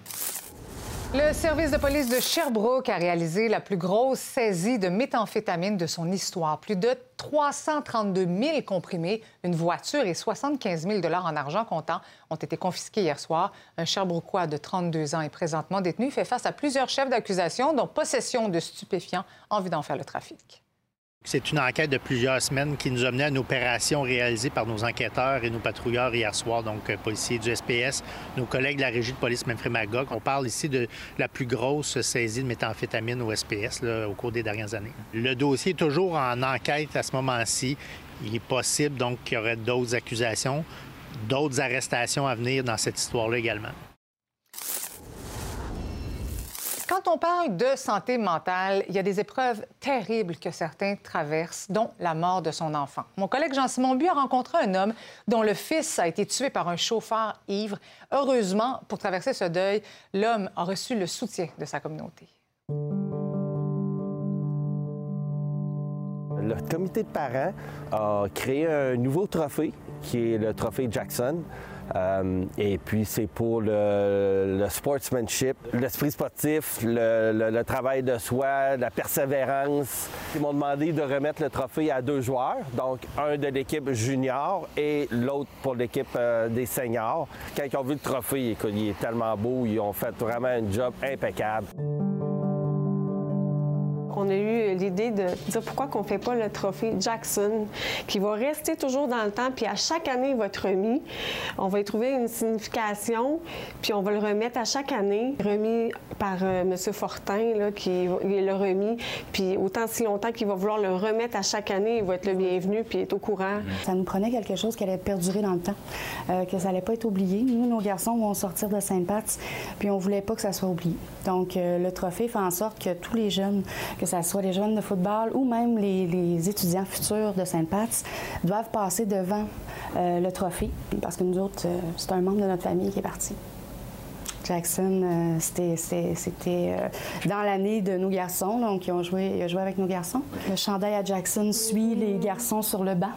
Le service de police de Sherbrooke a réalisé la plus grosse saisie de méthamphétamine de son histoire. Plus de 332 000 comprimés, une voiture et 75 000 en argent comptant ont été confisqués hier soir. Un Sherbrookeois de 32 ans est présentement détenu. fait face à plusieurs chefs d'accusation, dont possession de stupéfiants en vue d'en faire le trafic. C'est une enquête de plusieurs semaines qui nous a mené à une opération réalisée par nos enquêteurs et nos patrouilleurs hier soir, donc euh, policiers du SPS, nos collègues de la régie de police Menfrey-Magog. On parle ici de la plus grosse saisie de méthamphétamine au SPS au cours des dernières années. Le dossier est toujours en enquête à ce moment-ci. Il est possible donc qu'il y aurait d'autres accusations, d'autres arrestations à venir dans cette histoire-là également. Quand on parle de santé mentale, il y a des épreuves terribles que certains traversent, dont la mort de son enfant. Mon collègue Jean-Simon Bu a rencontré un homme dont le fils a été tué par un chauffeur ivre. Heureusement, pour traverser ce deuil, l'homme a reçu le soutien de sa communauté. Le comité de parents a créé un nouveau trophée qui est le trophée Jackson. Euh, et puis, c'est pour le, sportsmanship, l'esprit sportif, le, travail de soi, la persévérance. Ils m'ont demandé de remettre le trophée à deux joueurs, donc un de l'équipe junior et l'autre pour l'équipe euh, des seniors. Quand ils ont vu le trophée, il est tellement beau, ils ont fait vraiment un job impeccable on a eu l'idée de dire pourquoi qu'on ne fait pas le trophée Jackson, qui va rester toujours dans le temps, puis à chaque année, il va être remis. On va y trouver une signification, puis on va le remettre à chaque année, remis par euh, M. Fortin, là, qui le remis. Puis autant si longtemps qu'il va vouloir le remettre à chaque année, il va être le bienvenu, puis il est au courant. Ça nous prenait quelque chose qui allait perdurer dans le temps, euh, que ça allait pas être oublié. Nous, nos garçons vont sortir de Sainte-Pat, puis on voulait pas que ça soit oublié. Donc, euh, le trophée fait en sorte que tous les jeunes, ce soit les jeunes de football ou même les, étudiants futurs de Sainte-Pat, doivent passer devant euh, le trophée parce que nous autres, euh, c'est un membre de notre famille qui est parti. Jackson, euh, c'était dans l'année de nos garçons, donc ils ont joué, il a joué avec nos garçons. Le chandail à Jackson suit les garçons sur le banc.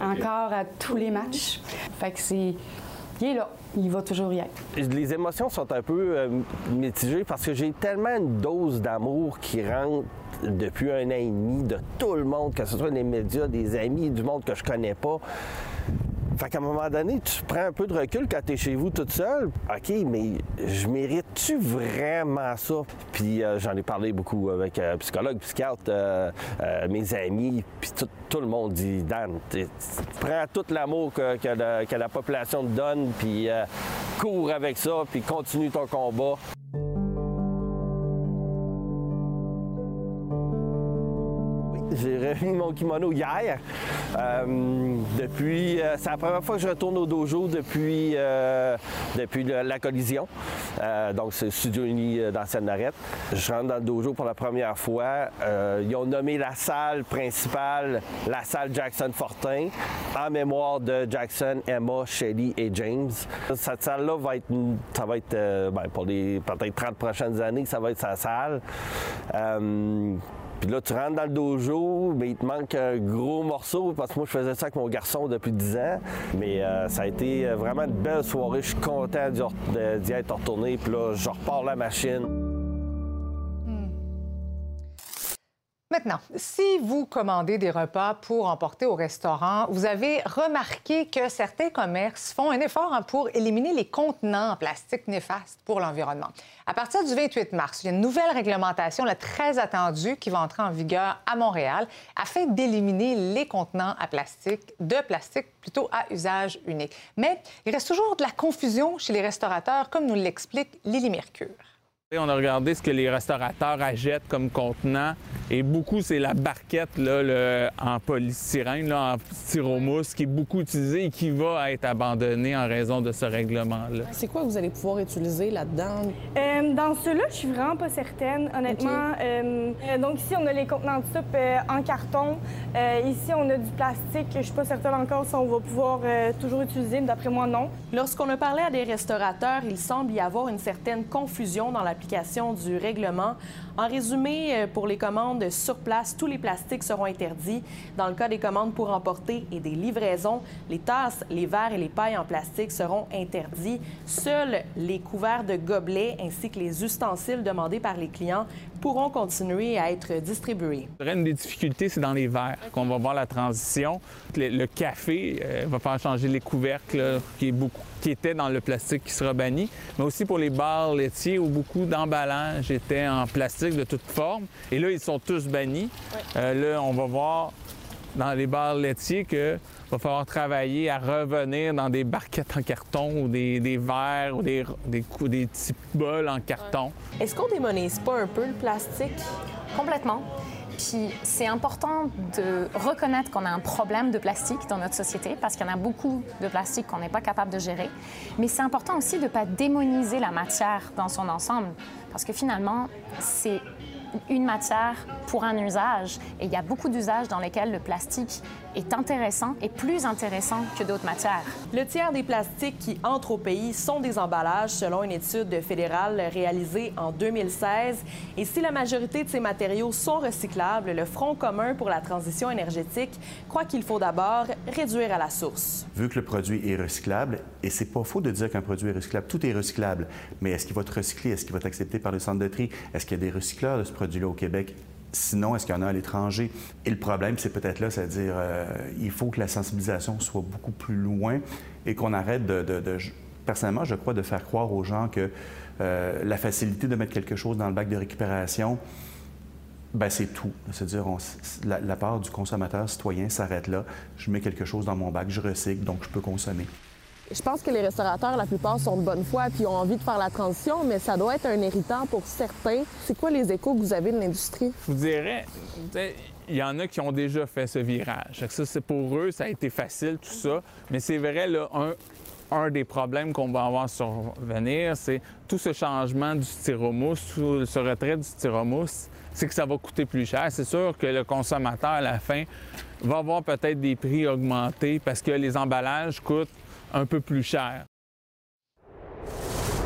encore à tous les matchs. Fait que c'est. Il est là. Il va toujours y être. Les émotions sont un peu euh, mitigées parce que j'ai tellement une dose d'amour qui rentre depuis un an et demi de tout le monde, que ce soit des médias, des amis, du monde que je connais pas. Fait qu'à un moment donné, tu prends un peu de recul quand tu es chez vous toute seule. OK, mais je mérite-tu vraiment ça? Puis euh, j'en ai parlé beaucoup avec un psychologue, psychiatre, euh, euh, mes amis, puis tout, le monde dit Dan, tu prends tout l'amour que, que la, population te donne, puis euh, cours avec ça, puis continue ton combat. J'ai remis [laughs] mon kimono hier. Euh, depuis, euh, c'est la première fois que je retourne au dojo depuis, euh, depuis la collision. Donc, c'est Studio Uni dans Seine-Lorette. Je rentre dans le dojo pour la première fois. Ils ont nommé la salle principale la salle Jackson Fortin en mémoire de Jackson, Emma, Shelly et James. Cette salle-là va être, ça va être ben, pour les peut-être 30 prochaines années, ça va être sa salle. Puis là, tu rentres dans le dojo, mais il te manque un gros morceau parce que moi, je faisais ça avec mon garçon depuis 10 ans. Mais euh, ça a été euh, vraiment une belle soirée. Je suis content d'y être retourné. Puis là, je repars la machine. Maintenant, si vous commandez des repas pour emporter au restaurant, vous avez remarqué que certains commerces font un effort hein, pour éliminer les contenants en plastique néfastes pour l'environnement. À partir du 28 mars, il y a une nouvelle réglementation très attendue qui va entrer en vigueur à Montréal afin d'éliminer les contenants à plastique, de plastique plutôt à usage unique. Mais il reste toujours de la confusion chez les restaurateurs, comme nous l'explique Lily Mercure. On a regardé ce que les restaurateurs achètent comme contenant et beaucoup, c'est la barquette là, le- en polystyrène, là, en styromousse, qui est beaucoup utilisée et qui va être abandonnée en raison de ce règlement-là. C'est quoi que vous allez pouvoir utiliser là-dedans? Euh, dans ceux-là, je suis vraiment pas certaine, honnêtement. Euh, euh, donc ici, on a les contenants de soupe euh, en carton. Euh, ici, on a du plastique. Je suis pas certaine encore si on va pouvoir euh, toujours utiliser. mais D'après moi, non. Lorsqu'on a parlé à des restaurateurs, il semble y avoir une certaine confusion dans l'application du règlement. En résumé, euh, pour les commandes sur place, tous les plastiques seront interdits. Dans le cas des commandes pour emporter et des livraisons, les tasses, les verres et les pailles en plastique seront interdits. Seuls les couverts de gobelets ainsi que les ustensiles demandés par les clients pourront continuer à être distribués. Une des difficultés, c'est dans les verres qu'on va voir la transition. Le, le café euh, va faire changer les couvercles là, qui, est beaucoup, qui étaient dans le plastique qui sera banni, mais aussi pour les bars laitiers où beaucoup d'emballages étaient en plastique de toute forme. Et là, ils sont tous bannis. Euh, là, on va voir dans les bars laitiers que va falloir travailler à revenir dans des barquettes en carton ou des, des verres ou des, des, cou- des petits bols en carton. Est-ce qu'on démonise pas un peu le plastique? Complètement. Puis c'est important de reconnaître qu'on a un problème de plastique dans notre société parce qu'il y en a beaucoup de plastique qu'on n'est pas capable de gérer. Mais c'est important aussi de ne pas démoniser la matière dans son ensemble parce que finalement, c'est une matière pour un usage et il y a beaucoup d'usages dans lesquels le plastique est intéressant et plus intéressant que d'autres matières. Le tiers des plastiques qui entrent au pays sont des emballages, selon une étude fédérale réalisée en 2016. Et si la majorité de ces matériaux sont recyclables, le Front commun pour la transition énergétique croit qu'il faut d'abord réduire à la source. Vu que le produit est recyclable, et c'est pas faux de dire qu'un produit est recyclable, tout est recyclable, mais est-ce qu'il va être recyclé? Est-ce qu'il va être accepté par le centre de tri? Est-ce qu'il y a des recycleurs de ce produit-là au Québec? Sinon, est-ce qu'il y en a à l'étranger? Et le problème, c'est peut-être là, c'est-à-dire euh, il faut que la sensibilisation soit beaucoup plus loin et qu'on arrête de, Personnellement, je crois de faire croire aux gens que euh, la facilité de mettre quelque chose dans le bac de récupération, ben, c'est tout. C'est-à-dire, la part du consommateur citoyen s'arrête là. Je mets quelque chose dans mon bac, je recycle, donc je peux consommer. Je pense que les restaurateurs, la plupart, sont de bonne foi puis ont envie de faire la transition, mais ça doit être un irritant pour certains. C'est quoi les échos que vous avez de l'industrie? Je vous dirais, il y en a qui ont déjà fait ce virage. Ça, c'est pour eux, ça a été facile, tout ça. Mais c'est vrai, là, un, un des problèmes qu'on va avoir survenir, c'est tout ce changement du styromousse, tout ce retrait du styromousse, c'est que ça va coûter plus cher. C'est sûr que le consommateur, à la fin, va avoir peut-être des prix augmentés parce que les emballages coûtent un peu plus cher.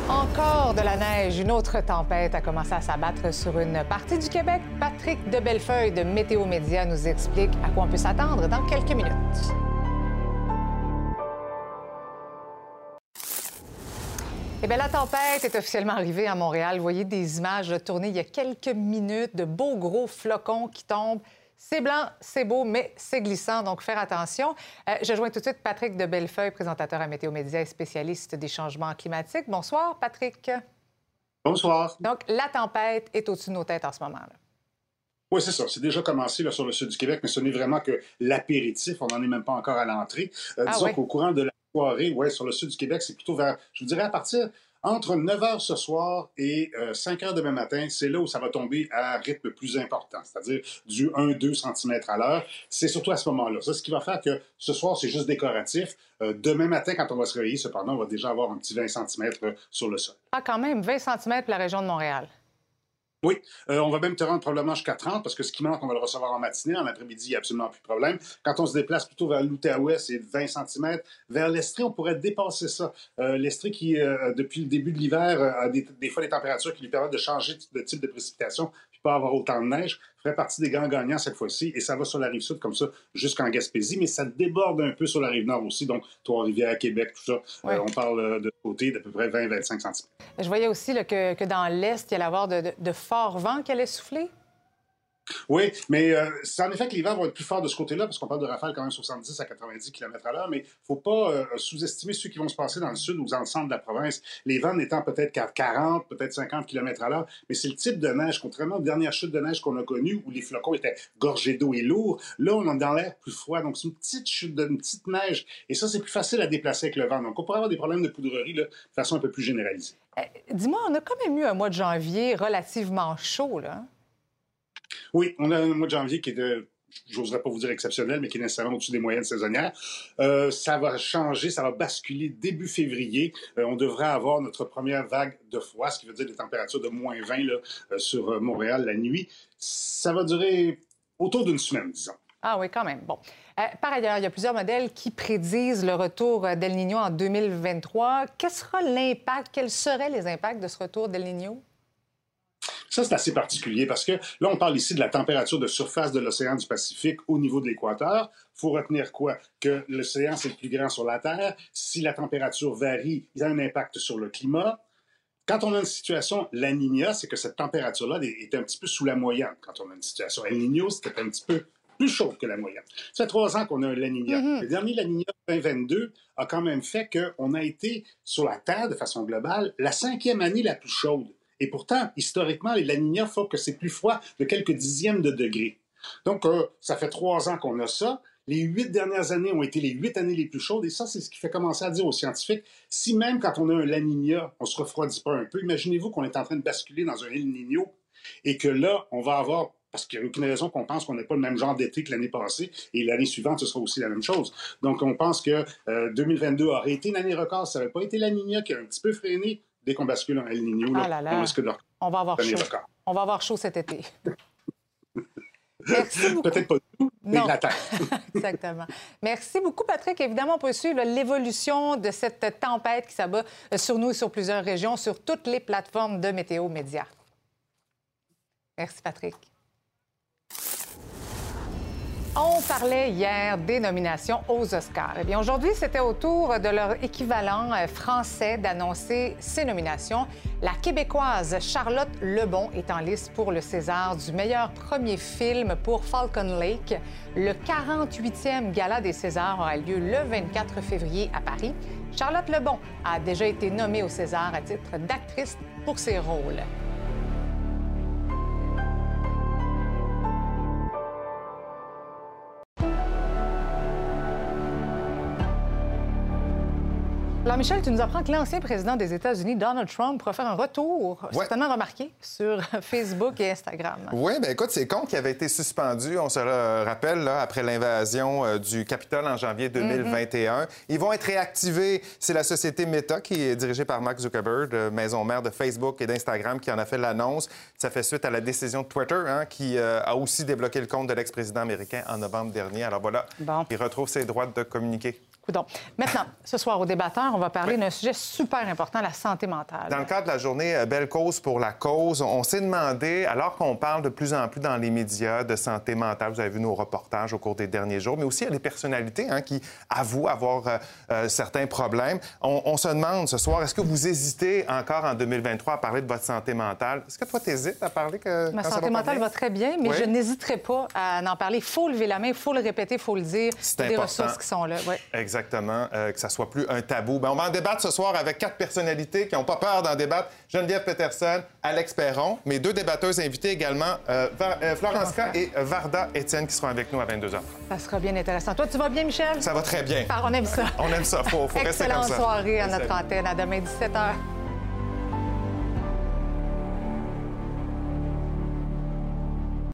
Encore de la neige, une autre tempête a commencé à s'abattre sur une partie du Québec. Patrick Debellefeuille de Météo Média nous explique à quoi on peut s'attendre dans quelques minutes. Eh bien, la tempête est officiellement arrivée à Montréal. Vous voyez des images tournées il y a quelques minutes de beaux gros flocons qui tombent c'est blanc, c'est beau, mais c'est glissant, donc faire attention. Euh, je joins tout de suite Patrick de Bellefeuille, présentateur à Météo Média et spécialiste des changements climatiques. Bonsoir, Patrick. Bonsoir. Donc, la tempête est au-dessus de nos têtes en ce moment. là Oui, c'est ça. C'est déjà commencé là, sur le sud du Québec, mais ce n'est vraiment que l'apéritif. On n'en est même pas encore à l'entrée. Euh, Ah disons oui? qu'au courant de la soirée, ouais, sur le sud du Québec, c'est plutôt vers, je vous dirais, à partir entre 9 h ce soir et euh, 5 h demain matin, c'est là où ça va tomber à un rythme plus important, c'est-à-dire du 1-2 cm à l'heure. C'est surtout à ce moment-là. Ça, ce qui va faire que ce soir, c'est juste décoratif. Euh, demain matin, quand on va se réveiller, cependant, on va déjà avoir un petit 20 cm sur le sol. Ah, quand même, 20 cm la région de Montréal. Oui, euh, on va même te rendre probablement jusqu'à 30 parce que ce qui manque, on va le recevoir en matinée. En après-midi, il n'y a absolument plus de problème. Quand on se déplace plutôt vers l'Outaouais, c'est 20 cm. Vers l'Estrie, on pourrait dépasser ça. Euh, L'Estrie qui, euh, depuis le début de l'hiver, euh, a des, des fois des températures qui lui permettent de changer de type de précipitation puis pas avoir autant de neige, ferait partie des grands gagnants cette fois-ci. Et ça va sur la rive sud comme ça jusqu'en Gaspésie, mais ça déborde un peu sur la rive nord aussi. Donc, Trois-Rivières, Québec, tout ça. Ouais. Euh, on parle euh, de côté d'à peu près 20-25 cm. Je voyais aussi là, que, que dans l'Est, il y allait avoir de, de- de forts vents qui allaient souffler. Oui, mais euh, c'est en effet que les vents vont être plus forts de ce côté-là, parce qu'on parle de rafales quand même 70 à 90 km à l'heure, mais il ne faut pas euh, sous-estimer ceux qui vont se passer dans le sud ou dans le centre de la province. Les vents n'étant peut-être qu'à 40, peut-être 50 km à l'heure, mais c'est le type de neige, contrairement aux dernières chutes de neige qu'on a connues, où les flocons étaient gorgés d'eau et lourds, là, on est dans l'air plus froid, donc c'est une petite chute, de, petite neige, et ça, c'est plus facile à déplacer avec le vent. Donc, on pourrait avoir des problèmes de poudrerie de façon un peu plus généralisée. Dis-moi, on a quand même eu un mois de janvier relativement chaud, là. Oui, on a un mois de janvier qui est j'oserais pas vous dire exceptionnel, mais qui est nécessairement au-dessus des moyennes saisonnières. Euh, ça va changer, ça va basculer début février. Euh, on devrait avoir notre première vague de froid, ce qui veut dire des températures de moins 20 là, euh, sur Montréal la nuit. Ça va durer autour d'une semaine, disons. Ah oui, quand même. Bon. Par ailleurs, il y a plusieurs modèles qui prédisent le retour d'El Niño en 2023. Quel sera l'impact, quels seraient les impacts de ce retour d'El Niño? Ça, c'est assez particulier parce que là, on parle ici de la température de surface de l'océan du Pacifique au niveau de l'équateur. Il faut retenir quoi? Que l'océan, c'est le plus grand sur la Terre. Si la température varie, il y a un impact sur le climat. Quand on a une situation La Niña, c'est que cette température-là est un petit peu sous la moyenne. Quand on a une situation El Niño, c'était un petit peu plus chaud que la moyenne. Ça fait trois ans qu'on a un La Niña. Mhm. Le dernier La Niña 2022 a quand même fait qu'on a été sur la Terre, de façon globale, la cinquième année la plus chaude. Et pourtant, historiquement, les La Niña font que c'est plus froid de quelques dixièmes de degrés. Donc, euh, ça fait trois ans qu'on a ça. Les huit dernières années ont été les huit années les plus chaudes, et ça, c'est ce qui fait commencer à dire aux scientifiques, si même quand on a un La Niña, on se refroidit pas un peu, imaginez-vous qu'on est en train de basculer dans un El Niño, et que là, on va avoir, parce qu'il n'y a aucune raison qu'on pense qu'on n'ait pas le même genre d'été que l'année passée, et l'année suivante, ce sera aussi la même chose. Donc, on pense que euh, 2022 aurait été une année record, ça n'avait pas été La qui a un petit peu freiné, dès qu'on bascule en El Niño, Ah là là. on risque de On va avoir chaud. On va avoir chaud cet été. [laughs] Merci beaucoup. Peut-être pas tout, mais Non. la Terre. [laughs] Exactement. Merci beaucoup, Patrick. Évidemment, on peut suivre l'évolution de cette tempête qui s'abat sur nous et sur plusieurs régions, sur toutes les plateformes de Météo Média. Merci, Patrick. On parlait hier des nominations aux Oscars. Eh bien, aujourd'hui, c'était au tour de leur équivalent euh, français d'annoncer ses nominations. La Québécoise Charlotte Lebon est en liste pour le César du meilleur premier film pour Falcon Lake. Le 48e gala des Césars aura lieu le 24 février à Paris. Charlotte Lebon a déjà été nommée au César à titre d'actrice pour ses rôles. Alors, Michel, tu nous apprends que l'ancien président des États-Unis, Donald Trump, pourra faire un retour certainement remarqué sur [laughs] Facebook et Instagram. Oui, bien écoute, ces comptes qui avaient été suspendus, on se le rappelle, là, après l'invasion euh, du Capitole en janvier 2021. Ils vont être réactivés. C'est la société Meta, qui est dirigée par Mark Zuckerberg, euh, maison mère de Facebook et d'Instagram, qui en a fait l'annonce. Ça fait suite à la décision de Twitter, hein, qui euh, a aussi débloqué le compte de l'ex-président américain en novembre dernier. Alors voilà, il retrouve ses droits de communiquer. Coudon. Maintenant, ce soir au débatteur, on va parler d'un sujet super important, la santé mentale. Dans le cadre de la journée euh, Belle cause pour la cause, on s'est demandé, alors qu'on parle de plus en plus dans les médias de santé mentale, vous avez vu nos reportages au cours des derniers jours, mais aussi il y a des personnalités hein, qui avouent avoir euh, euh, certains problèmes. On, on, se demande ce soir, est-ce que vous hésitez encore en 2023 à parler de votre santé mentale? Est-ce que toi, tu hésites à parler que. Ma santé mentale va très bien, mais Oui. je n'hésiterai pas à en parler. Il faut lever la main, il faut le répéter, il faut le dire. C'est des ressources qui sont là. Ouais. Exactement, euh, que ça soit plus un tabou. Ben, on va en débattre ce soir avec quatre personnalités qui n'ont pas peur d'en débattre. Geneviève Peterson, Alex Perron, mes deux débatteuses invitées également, euh, euh, Florence K et Varda Étienne qui seront avec nous à 22h. Ça sera bien intéressant. Toi, tu vas bien, Michel? Ça va très bien. Ah, On aime ça. On aime ça, faut, faut rester comme Excellente soirée à notre antenne. À demain, 17h.